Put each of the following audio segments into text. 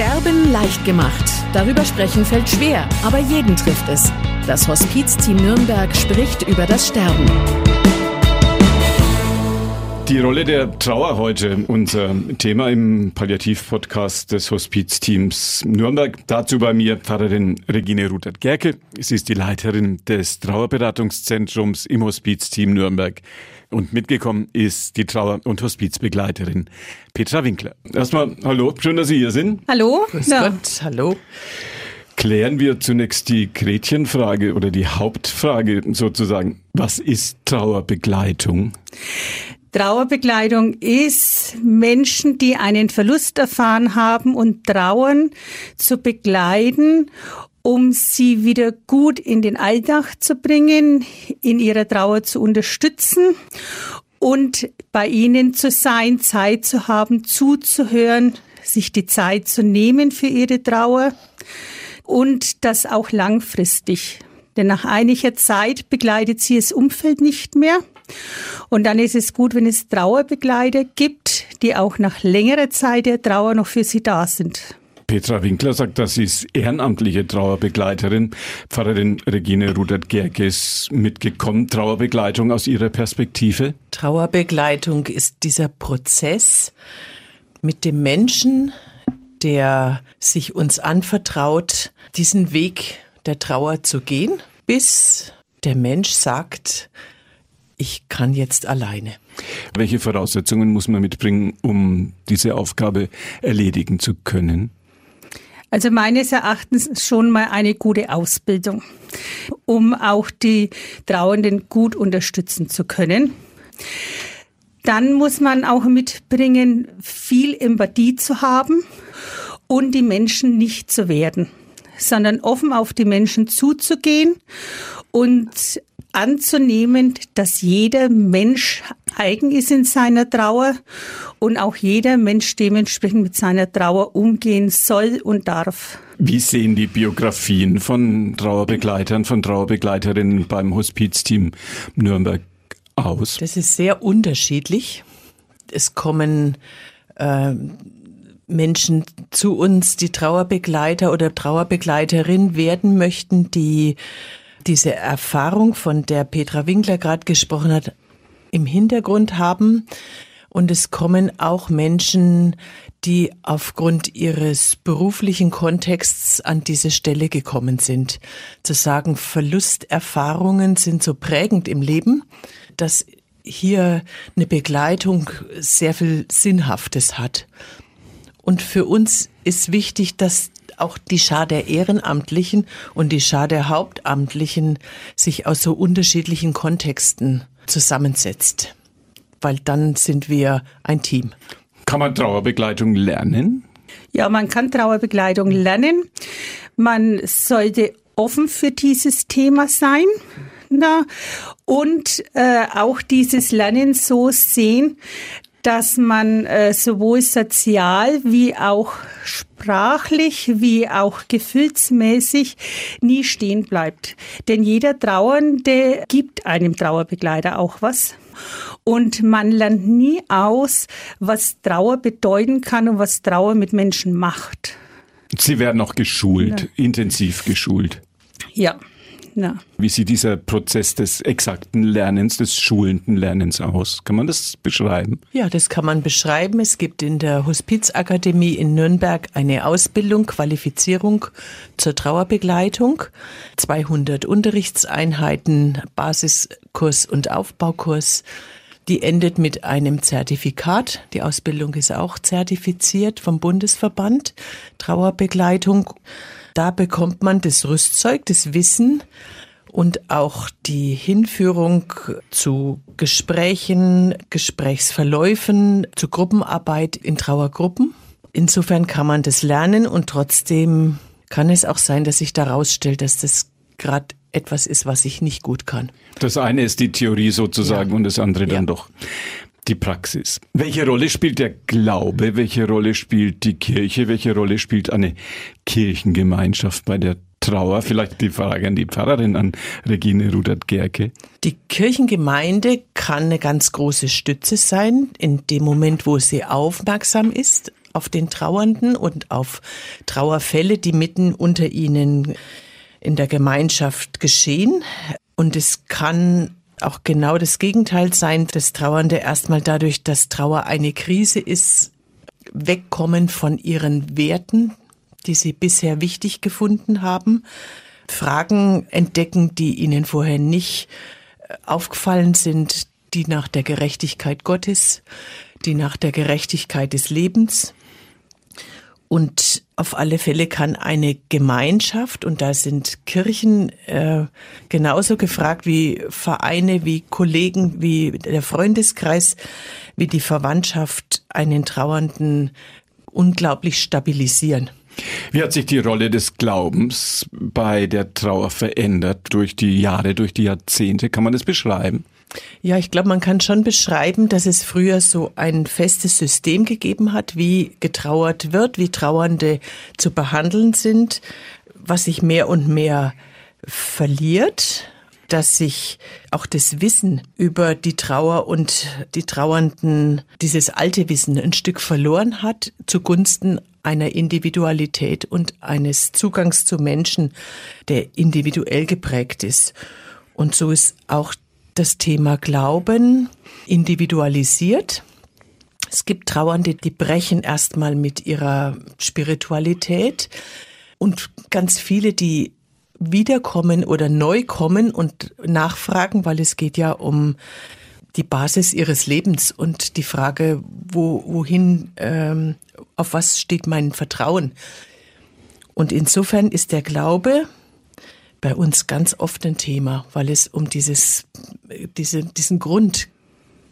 Sterben leicht gemacht. Darüber sprechen fällt schwer, aber jeden trifft es. Das Hospizteam Nürnberg spricht über das Sterben. Die Rolle der Trauer heute, unser Thema im Palliativ-Podcast des Hospizteams Nürnberg. Dazu bei mir Pfarrerin Regine Rudert-Gerke. Sie ist die Leiterin des Trauerberatungszentrums im Hospizteam Nürnberg. Und mitgekommen ist die Trauer- und Hospizbegleiterin Petra Winkler. Erstmal hallo, schön, dass Sie hier sind. Hallo. Grüß ja. Gott, hallo. Klären wir zunächst die Gretchenfrage oder die Hauptfrage sozusagen. Was ist Trauerbegleitung? Trauerbegleitung ist Menschen, die einen Verlust erfahren haben und trauern, zu begleiten, um sie wieder gut in den Alltag zu bringen, in ihrer Trauer zu unterstützen und bei ihnen zu sein, Zeit zu haben, zuzuhören, sich die Zeit zu nehmen für ihre Trauer und das auch langfristig. Denn nach einiger Zeit begleitet sie das Umfeld nicht mehr. Und dann ist es gut, wenn es Trauerbegleiter gibt, die auch nach längerer Zeit der Trauer noch für sie da sind. Petra Winkler sagt, dass sie ist ehrenamtliche Trauerbegleiterin. Pfarrerin Regine Rudert-Gerke ist mitgekommen. Trauerbegleitung aus ihrer Perspektive? Trauerbegleitung ist dieser Prozess mit dem Menschen, der sich uns anvertraut, diesen Weg der Trauer zu gehen, bis der Mensch sagt, ich kann jetzt alleine. Welche Voraussetzungen muss man mitbringen, um diese Aufgabe erledigen zu können? Also meines Erachtens schon mal eine gute Ausbildung, um auch die Trauernden gut unterstützen zu können. Dann muss man auch mitbringen, viel Empathie zu haben und die Menschen nicht zu werden, sondern offen auf die Menschen zuzugehen und anzunehmen, dass jeder Mensch eigen ist in seiner Trauer und auch jeder Mensch dementsprechend mit seiner Trauer umgehen soll und darf. Wie sehen die Biografien von Trauerbegleitern, von Trauerbegleiterinnen beim Hospizteam Nürnberg aus? Das ist sehr unterschiedlich. Es kommen äh, Menschen zu uns, die Trauerbegleiter oder Trauerbegleiterin werden möchten, die diese Erfahrung, von der Petra Winkler gerade gesprochen hat, im Hintergrund haben. Und es kommen auch Menschen, die aufgrund ihres beruflichen Kontexts an diese Stelle gekommen sind. Zu sagen, Verlusterfahrungen sind so prägend im Leben, dass hier eine Begleitung sehr viel Sinnhaftes hat. Und für uns ist wichtig, dass auch die Schar der Ehrenamtlichen und die Schar der Hauptamtlichen sich aus so unterschiedlichen Kontexten zusammensetzt. Weil dann sind wir ein Team. Kann man Trauerbegleitung lernen? Ja, man kann Trauerbegleitung lernen. Man sollte offen für dieses Thema sein. Na, und äh, auch dieses Lernen so sehen, dass man äh, sowohl sozial wie auch sprachlich wie auch gefühlsmäßig nie stehen bleibt. Denn jeder Trauernde gibt einem Trauerbegleiter auch was. Und man lernt nie aus, was Trauer bedeuten kann und was Trauer mit Menschen macht. Sie werden noch geschult, ja. intensiv geschult. Ja. Ja. Wie sieht dieser Prozess des exakten Lernens, des schulenden Lernens aus? Kann man das beschreiben? Ja, das kann man beschreiben. Es gibt in der Hospizakademie in Nürnberg eine Ausbildung, Qualifizierung zur Trauerbegleitung. 200 Unterrichtseinheiten, Basiskurs und Aufbaukurs. Die endet mit einem Zertifikat. Die Ausbildung ist auch zertifiziert vom Bundesverband Trauerbegleitung. Da bekommt man das Rüstzeug, das Wissen und auch die Hinführung zu Gesprächen, Gesprächsverläufen, zu Gruppenarbeit in Trauergruppen. Insofern kann man das lernen und trotzdem kann es auch sein, dass sich daraus stellt, dass das gerade etwas ist, was ich nicht gut kann. Das eine ist die Theorie sozusagen ja. und das andere dann ja. doch die Praxis. Welche Rolle spielt der Glaube? Welche Rolle spielt die Kirche? Welche Rolle spielt eine Kirchengemeinschaft bei der Trauer? Vielleicht die Frage an die Pfarrerin, an Regine Rudert-Gerke. Die Kirchengemeinde kann eine ganz große Stütze sein, in dem Moment, wo sie aufmerksam ist auf den Trauernden und auf Trauerfälle, die mitten unter ihnen in der Gemeinschaft geschehen. Und es kann auch genau das Gegenteil sein, dass Trauernde erstmal dadurch, dass Trauer eine Krise ist, wegkommen von ihren Werten, die sie bisher wichtig gefunden haben, Fragen entdecken, die ihnen vorher nicht äh, aufgefallen sind, die nach der Gerechtigkeit Gottes, die nach der Gerechtigkeit des Lebens. Und auf alle Fälle kann eine Gemeinschaft, und da sind Kirchen äh, genauso gefragt wie Vereine, wie Kollegen, wie der Freundeskreis, wie die Verwandtschaft, einen Trauernden unglaublich stabilisieren. Wie hat sich die Rolle des Glaubens bei der Trauer verändert durch die Jahre, durch die Jahrzehnte? Kann man das beschreiben? Ja, ich glaube, man kann schon beschreiben, dass es früher so ein festes System gegeben hat, wie getrauert wird, wie Trauernde zu behandeln sind, was sich mehr und mehr verliert, dass sich auch das Wissen über die Trauer und die Trauernden, dieses alte Wissen ein Stück verloren hat zugunsten einer Individualität und eines Zugangs zu Menschen, der individuell geprägt ist. Und so ist auch das Thema Glauben individualisiert. Es gibt Trauernde, die brechen erstmal mit ihrer Spiritualität und ganz viele, die wiederkommen oder neu kommen und nachfragen, weil es geht ja um die Basis ihres Lebens und die Frage, wo, wohin, ähm, auf was steht mein Vertrauen. Und insofern ist der Glaube bei uns ganz oft ein Thema, weil es um dieses, diese, diesen Grund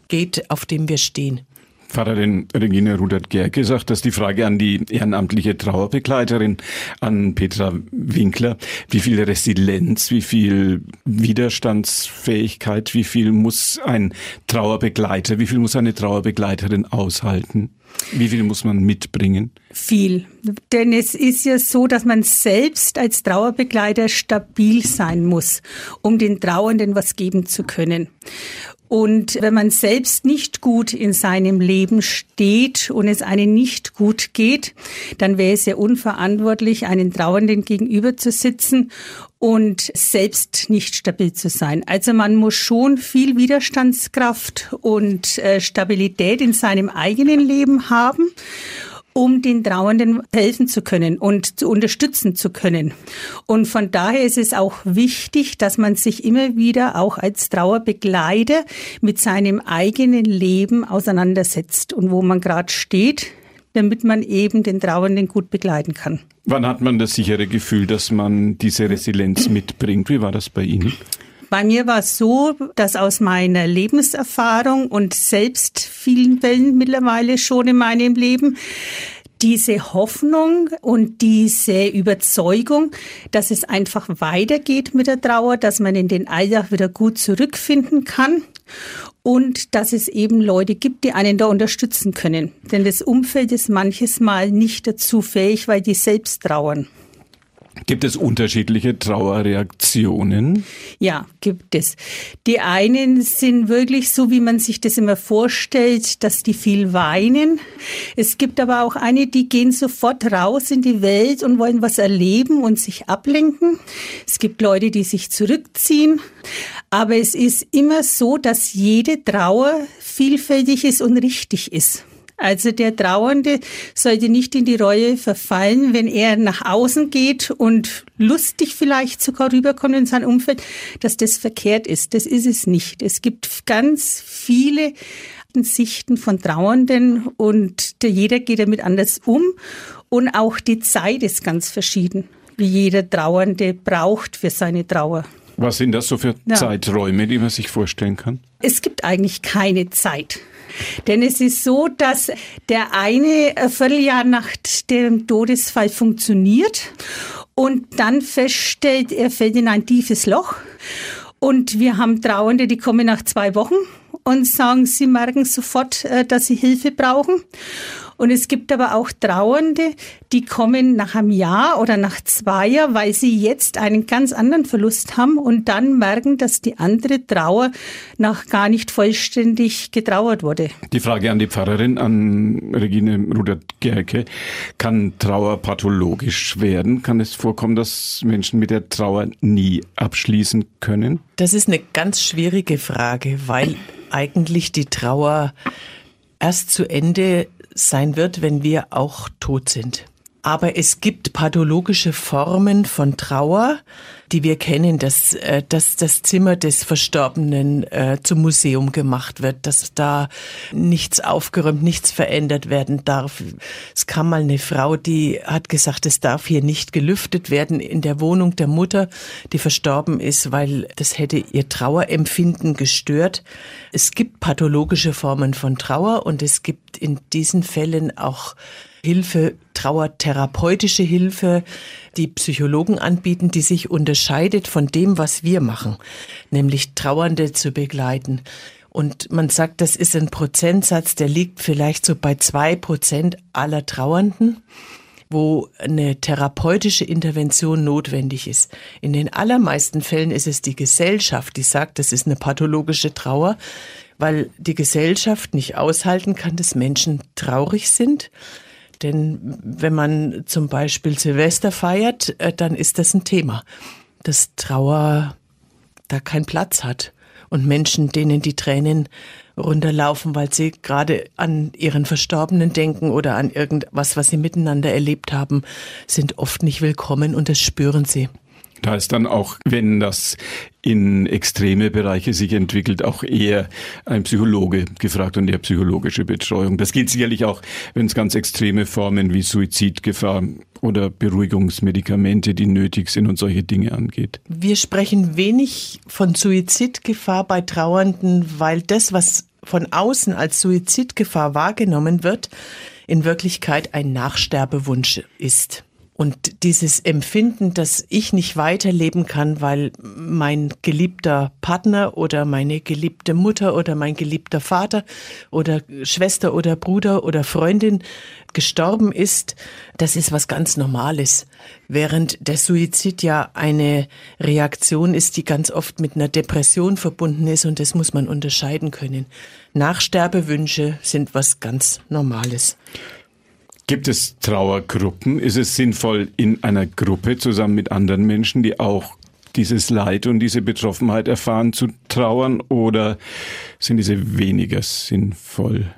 geht, auf dem wir stehen. Pfarrerin Regine Rudert-Gerke sagt, dass die Frage an die ehrenamtliche Trauerbegleiterin, an Petra Winkler, wie viel Resilienz, wie viel Widerstandsfähigkeit, wie viel muss ein Trauerbegleiter, wie viel muss eine Trauerbegleiterin aushalten? Wie viel muss man mitbringen? Viel. Denn es ist ja so, dass man selbst als Trauerbegleiter stabil sein muss, um den Trauernden was geben zu können. Und wenn man selbst nicht gut in seinem Leben steht und es einem nicht gut geht, dann wäre es ja unverantwortlich, einen Trauernden gegenüber zu sitzen und selbst nicht stabil zu sein. Also man muss schon viel Widerstandskraft und äh, Stabilität in seinem eigenen Leben haben um den Trauernden helfen zu können und zu unterstützen zu können. Und von daher ist es auch wichtig, dass man sich immer wieder auch als Trauerbegleiter mit seinem eigenen Leben auseinandersetzt und wo man gerade steht, damit man eben den Trauernden gut begleiten kann. Wann hat man das sichere Gefühl, dass man diese Resilienz mitbringt? Wie war das bei Ihnen? Bei mir war es so, dass aus meiner Lebenserfahrung und selbst vielen Wellen mittlerweile schon in meinem Leben diese Hoffnung und diese Überzeugung, dass es einfach weitergeht mit der Trauer, dass man in den Alltag wieder gut zurückfinden kann und dass es eben Leute gibt, die einen da unterstützen können. Denn das Umfeld ist manches Mal nicht dazu fähig, weil die selbst trauern. Gibt es unterschiedliche Trauerreaktionen? Ja, gibt es. Die einen sind wirklich so, wie man sich das immer vorstellt, dass die viel weinen. Es gibt aber auch eine, die gehen sofort raus in die Welt und wollen was erleben und sich ablenken. Es gibt Leute, die sich zurückziehen. Aber es ist immer so, dass jede Trauer vielfältig ist und richtig ist. Also der Trauernde sollte nicht in die Reue verfallen, wenn er nach außen geht und lustig vielleicht sogar rüberkommt in sein Umfeld, dass das verkehrt ist. Das ist es nicht. Es gibt ganz viele Sichten von Trauernden und jeder geht damit anders um und auch die Zeit ist ganz verschieden, wie jeder Trauernde braucht für seine Trauer. Was sind das so für ja. Zeiträume, die man sich vorstellen kann? Es gibt eigentlich keine Zeit. Denn es ist so, dass der eine ein Vierteljahr nach dem Todesfall funktioniert und dann feststellt, er fällt in ein tiefes Loch. Und wir haben Trauernde, die kommen nach zwei Wochen und sagen, sie merken sofort, äh, dass sie Hilfe brauchen. Und es gibt aber auch Trauernde, die kommen nach einem Jahr oder nach zwei Jahren, weil sie jetzt einen ganz anderen Verlust haben und dann merken, dass die andere Trauer noch gar nicht vollständig getrauert wurde. Die Frage an die Pfarrerin, an Regine Rudert-Gerke. Kann Trauer pathologisch werden? Kann es vorkommen, dass Menschen mit der Trauer nie abschließen können? Das ist eine ganz schwierige Frage, weil eigentlich die Trauer erst zu Ende sein wird, wenn wir auch tot sind. Aber es gibt pathologische Formen von Trauer, die wir kennen, dass, äh, dass das Zimmer des Verstorbenen äh, zum Museum gemacht wird, dass da nichts aufgeräumt, nichts verändert werden darf. Es kam mal eine Frau, die hat gesagt, es darf hier nicht gelüftet werden in der Wohnung der Mutter, die verstorben ist, weil das hätte ihr Trauerempfinden gestört. Es gibt pathologische Formen von Trauer und es gibt in diesen Fällen auch Hilfe, trauertherapeutische Hilfe, die Psychologen anbieten, die sich unterscheidet von dem, was wir machen, nämlich Trauernde zu begleiten. Und man sagt, das ist ein Prozentsatz, der liegt vielleicht so bei zwei Prozent aller Trauernden, wo eine therapeutische Intervention notwendig ist. In den allermeisten Fällen ist es die Gesellschaft, die sagt, das ist eine pathologische Trauer, weil die Gesellschaft nicht aushalten kann, dass Menschen traurig sind denn wenn man zum Beispiel Silvester feiert, äh, dann ist das ein Thema, dass Trauer da keinen Platz hat und Menschen, denen die Tränen runterlaufen, weil sie gerade an ihren Verstorbenen denken oder an irgendwas, was sie miteinander erlebt haben, sind oft nicht willkommen und das spüren sie. Da ist dann auch, wenn das in extreme Bereiche sich entwickelt, auch eher ein Psychologe gefragt und eher psychologische Betreuung. Das gilt sicherlich auch, wenn es ganz extreme Formen wie Suizidgefahr oder Beruhigungsmedikamente, die nötig sind und solche Dinge angeht. Wir sprechen wenig von Suizidgefahr bei Trauernden, weil das, was von außen als Suizidgefahr wahrgenommen wird, in Wirklichkeit ein Nachsterbewunsch ist. Und dieses Empfinden, dass ich nicht weiterleben kann, weil mein geliebter Partner oder meine geliebte Mutter oder mein geliebter Vater oder Schwester oder Bruder oder Freundin gestorben ist, das ist was ganz Normales. Während der Suizid ja eine Reaktion ist, die ganz oft mit einer Depression verbunden ist und das muss man unterscheiden können. Nachsterbewünsche sind was ganz Normales. Gibt es Trauergruppen? Ist es sinnvoll, in einer Gruppe zusammen mit anderen Menschen, die auch dieses Leid und diese Betroffenheit erfahren, zu trauern oder sind diese weniger sinnvoll?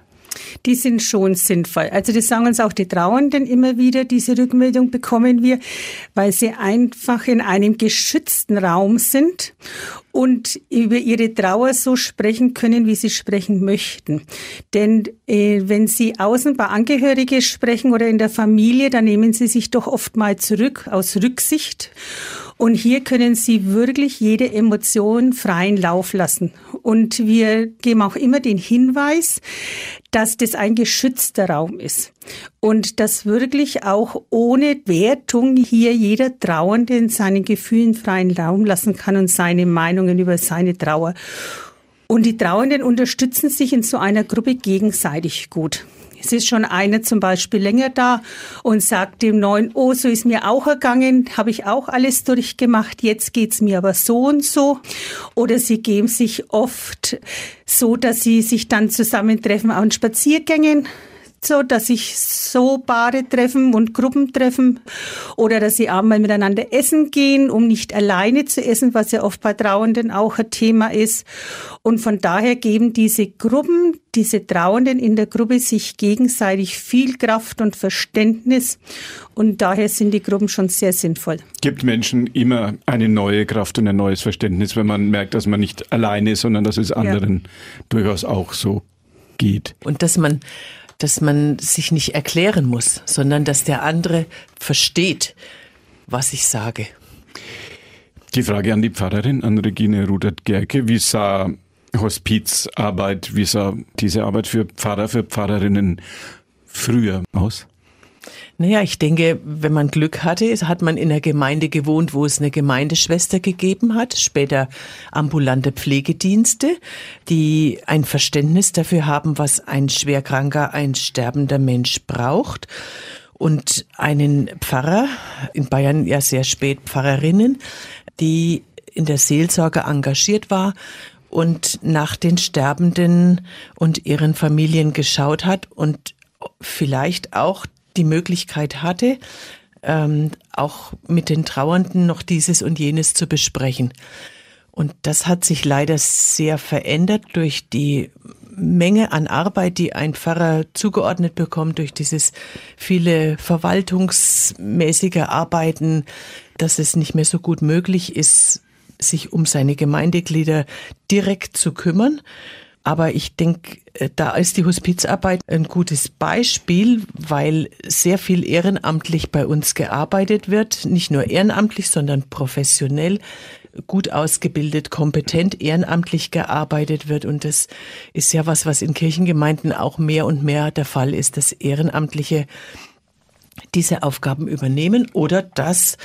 Die sind schon sinnvoll. Also das sagen uns auch die Trauernden immer wieder, diese Rückmeldung bekommen wir, weil sie einfach in einem geschützten Raum sind und über ihre Trauer so sprechen können, wie sie sprechen möchten. Denn äh, wenn sie außen bei Angehörige sprechen oder in der Familie, dann nehmen sie sich doch oft mal zurück aus Rücksicht. Und hier können Sie wirklich jede Emotion freien Lauf lassen. Und wir geben auch immer den Hinweis, dass das ein geschützter Raum ist. Und dass wirklich auch ohne Wertung hier jeder Trauernde in seinen Gefühlen freien Raum lassen kann und seine Meinungen über seine Trauer. Und die Trauernden unterstützen sich in so einer Gruppe gegenseitig gut. Es ist schon einer zum Beispiel länger da und sagt dem Neuen, oh, so ist mir auch ergangen, habe ich auch alles durchgemacht, jetzt geht's mir aber so und so. Oder sie geben sich oft so, dass sie sich dann zusammentreffen an Spaziergängen so, dass sich so Paare treffen und Gruppen treffen oder dass sie einmal miteinander essen gehen, um nicht alleine zu essen, was ja oft bei Trauenden auch ein Thema ist. Und von daher geben diese Gruppen, diese Trauenden in der Gruppe sich gegenseitig viel Kraft und Verständnis. Und daher sind die Gruppen schon sehr sinnvoll. Gibt Menschen immer eine neue Kraft und ein neues Verständnis, wenn man merkt, dass man nicht alleine ist, sondern dass es anderen ja. durchaus auch so geht. Und dass man dass man sich nicht erklären muss, sondern dass der andere versteht, was ich sage. Die Frage an die Pfarrerin, an Regine Rudert-Gerke. Wie sah Hospizarbeit, wie sah diese Arbeit für Pfarrer, für Pfarrerinnen früher aus? Naja, ich denke, wenn man Glück hatte, hat man in einer Gemeinde gewohnt, wo es eine Gemeindeschwester gegeben hat, später ambulante Pflegedienste, die ein Verständnis dafür haben, was ein schwerkranker, ein sterbender Mensch braucht. Und einen Pfarrer, in Bayern ja sehr spät Pfarrerinnen, die in der Seelsorge engagiert war und nach den Sterbenden und ihren Familien geschaut hat und vielleicht auch die Möglichkeit hatte, ähm, auch mit den Trauernden noch dieses und jenes zu besprechen. Und das hat sich leider sehr verändert durch die Menge an Arbeit, die ein Pfarrer zugeordnet bekommt, durch dieses viele verwaltungsmäßige Arbeiten, dass es nicht mehr so gut möglich ist, sich um seine Gemeindeglieder direkt zu kümmern. Aber ich denke, äh, da ist die Hospizarbeit ein gutes Beispiel, weil sehr viel ehrenamtlich bei uns gearbeitet wird. Nicht nur ehrenamtlich, sondern professionell, gut ausgebildet, kompetent ehrenamtlich gearbeitet wird. Und das ist ja was, was in Kirchengemeinden auch mehr und mehr der Fall ist, dass Ehrenamtliche diese Aufgaben übernehmen oder dass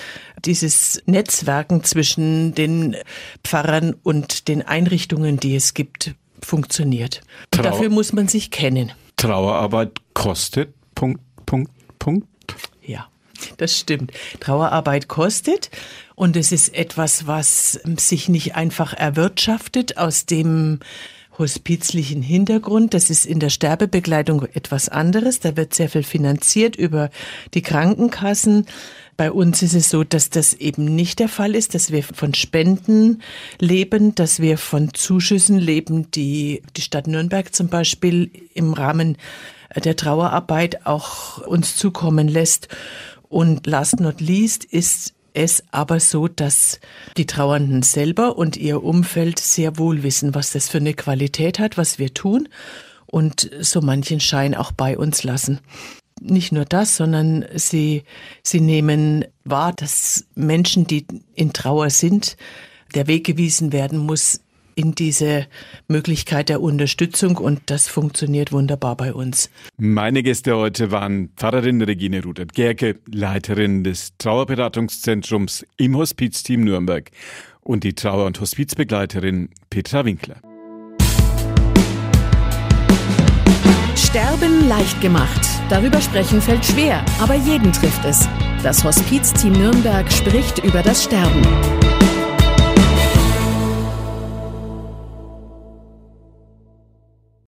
dieses Netzwerken zwischen den Pfarrern und den Einrichtungen, die es gibt, funktioniert. Trau dafür muss man sich kennen. Trauerarbeit kostet. Punkt, Punkt, Punkt. Ja, das stimmt. Trauerarbeit kostet und es ist etwas, was sich nicht einfach erwirtschaftet aus dem hospizlichen Hintergrund. Das ist in der Sterbebegleitung etwas anderes. Da wird sehr viel finanziert über die Krankenkassen. Bei uns ist es so, dass das eben nicht der Fall ist, dass wir von Spenden leben, dass wir von Zuschüssen leben, die die Stadt Nürnberg zum Beispiel im Rahmen der Trauerarbeit auch uns zukommen lässt. Und last not least ist es aber so, dass die Trauernden selber und ihr Umfeld sehr wohl wissen, was das für eine Qualität hat, was wir tun und so manchen Schein auch bei uns lassen. Nicht nur das, sondern sie, sie nehmen wahr, dass Menschen, die in Trauer sind, der Weg gewiesen werden muss, in diese Möglichkeit der Unterstützung und das funktioniert wunderbar bei uns. Meine Gäste heute waren Pfarrerin Regine Rudert-Gerke, Leiterin des Trauerberatungszentrums im Hospizteam Nürnberg und die Trauer- und Hospizbegleiterin Petra Winkler. Sterben leicht gemacht. Darüber sprechen fällt schwer, aber jeden trifft es. Das Hospizteam Nürnberg spricht über das Sterben.